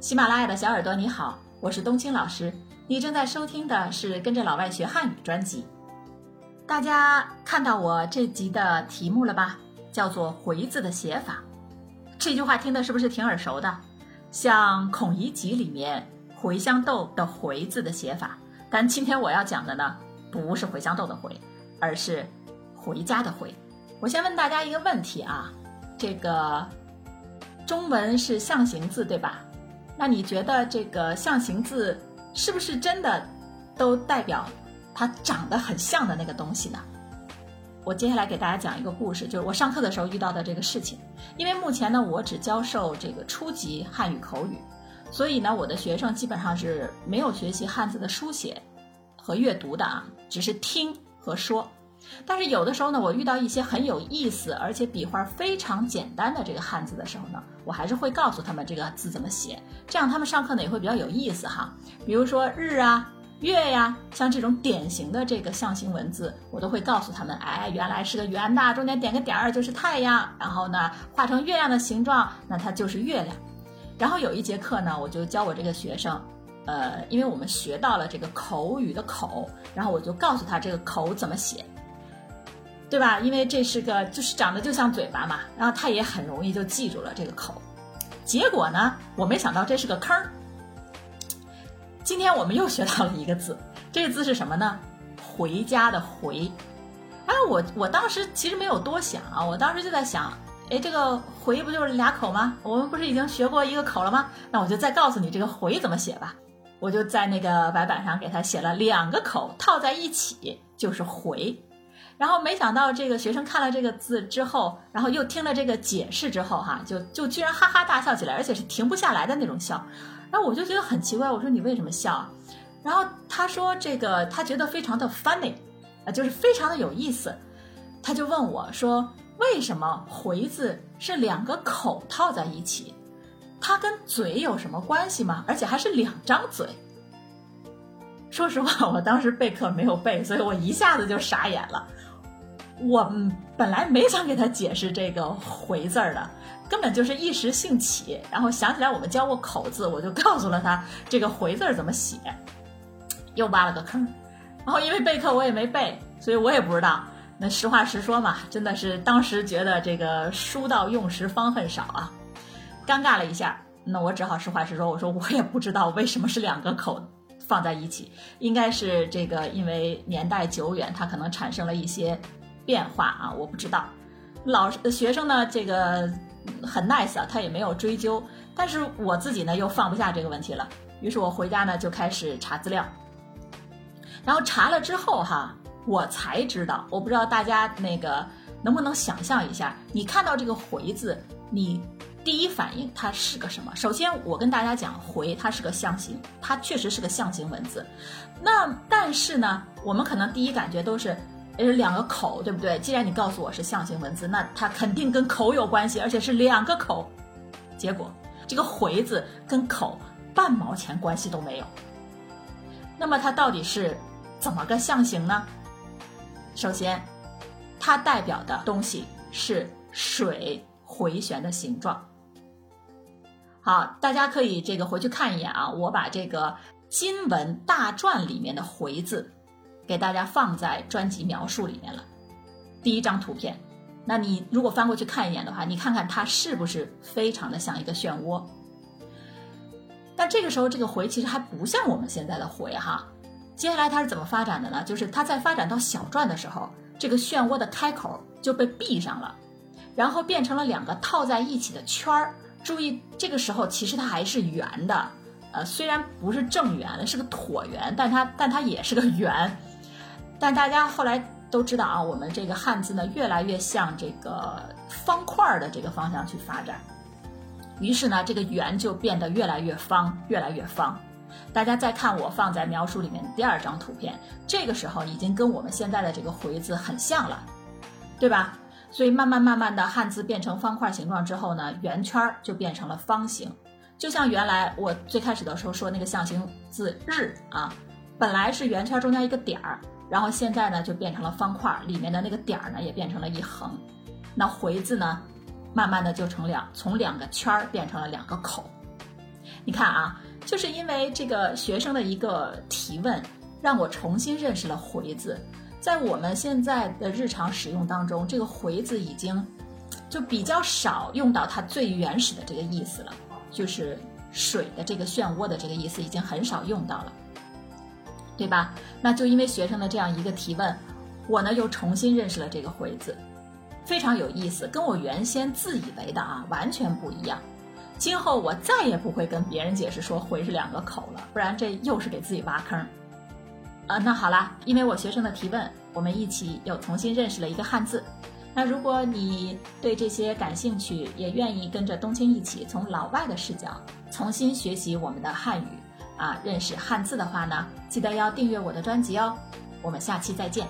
喜马拉雅的小耳朵，你好，我是冬青老师。你正在收听的是《跟着老外学汉语》专辑。大家看到我这集的题目了吧？叫做“回”字的写法。这句话听的是不是挺耳熟的？像《孔乙己》里面“茴香豆”的“回”字的写法。但今天我要讲的呢，不是茴香豆的“回”，而是回家的“回”。我先问大家一个问题啊，这个中文是象形字对吧？那你觉得这个象形字是不是真的都代表它长得很像的那个东西呢？我接下来给大家讲一个故事，就是我上课的时候遇到的这个事情。因为目前呢，我只教授这个初级汉语口语，所以呢，我的学生基本上是没有学习汉字的书写和阅读的啊，只是听和说。但是有的时候呢，我遇到一些很有意思，而且笔画非常简单的这个汉字的时候呢，我还是会告诉他们这个字怎么写，这样他们上课呢也会比较有意思哈。比如说日啊、月呀，像这种典型的这个象形文字，我都会告诉他们，哎，原来是个圆的，中间点个点儿就是太阳，然后呢画成月亮的形状，那它就是月亮。然后有一节课呢，我就教我这个学生，呃，因为我们学到了这个口语的口，然后我就告诉他这个口怎么写。对吧？因为这是个就是长得就像嘴巴嘛，然后他也很容易就记住了这个口。结果呢，我没想到这是个坑儿。今天我们又学到了一个字，这个字是什么呢？回家的回。哎，我我当时其实没有多想啊，我当时就在想，哎，这个回不就是俩口吗？我们不是已经学过一个口了吗？那我就再告诉你这个回怎么写吧。我就在那个白板上给他写了两个口套在一起就是回。然后没想到这个学生看了这个字之后，然后又听了这个解释之后，哈，就就居然哈哈大笑起来，而且是停不下来的那种笑。然后我就觉得很奇怪，我说你为什么笑啊？然后他说这个他觉得非常的 funny，啊，就是非常的有意思。他就问我说，为什么回字是两个口套在一起？它跟嘴有什么关系吗？而且还是两张嘴。说实话，我当时备课没有背，所以我一下子就傻眼了。我本来没想给他解释这个“回”字儿的，根本就是一时兴起，然后想起来我们教过口字，我就告诉了他这个“回”字儿怎么写，又挖了个坑。然后因为备课我也没背，所以我也不知道。那实话实说嘛，真的是当时觉得这个书到用时方恨少啊，尴尬了一下。那我只好实话实说，我说我也不知道为什么是两个口放在一起，应该是这个因为年代久远，它可能产生了一些。变化啊，我不知道。老师学生呢，这个很 nice 啊，他也没有追究。但是我自己呢，又放不下这个问题了。于是我回家呢，就开始查资料。然后查了之后哈，我才知道，我不知道大家那个能不能想象一下，你看到这个“回”字，你第一反应它是个什么？首先，我跟大家讲，“回”它是个象形，它确实是个象形文字。那但是呢，我们可能第一感觉都是。是两个口，对不对？既然你告诉我是象形文字，那它肯定跟口有关系，而且是两个口。结果这个“回”字跟口半毛钱关系都没有。那么它到底是怎么个象形呢？首先，它代表的东西是水回旋的形状。好，大家可以这个回去看一眼啊，我把这个金文大篆里面的“回”字。给大家放在专辑描述里面了，第一张图片。那你如果翻过去看一眼的话，你看看它是不是非常的像一个漩涡？但这个时候，这个回其实还不像我们现在的回哈。接下来它是怎么发展的呢？就是它在发展到小篆的时候，这个漩涡的开口就被闭上了，然后变成了两个套在一起的圈儿。注意，这个时候其实它还是圆的，呃，虽然不是正圆，是个椭圆，但它但它也是个圆。但大家后来都知道啊，我们这个汉字呢，越来越向这个方块的这个方向去发展。于是呢，这个圆就变得越来越方，越来越方。大家再看我放在描述里面第二张图片，这个时候已经跟我们现在的这个“回”字很像了，对吧？所以慢慢慢慢的，汉字变成方块形状之后呢，圆圈就变成了方形。就像原来我最开始的时候说那个象形字“日”啊，本来是圆圈中间一个点儿。然后现在呢，就变成了方块，里面的那个点儿呢，也变成了一横。那回字呢，慢慢的就成两，从两个圈儿变成了两个口。你看啊，就是因为这个学生的一个提问，让我重新认识了“回”字。在我们现在的日常使用当中，这个“回”字已经就比较少用到它最原始的这个意思了，就是水的这个漩涡的这个意思已经很少用到了，对吧？那就因为学生的这样一个提问，我呢又重新认识了这个“回”字，非常有意思，跟我原先自以为的啊完全不一样。今后我再也不会跟别人解释说“回”是两个口了，不然这又是给自己挖坑。啊，那好啦，因为我学生的提问，我们一起又重新认识了一个汉字。那如果你对这些感兴趣，也愿意跟着冬青一起从老外的视角重新学习我们的汉语啊，认识汉字的话呢，记得要订阅我的专辑哦。我们下期再见。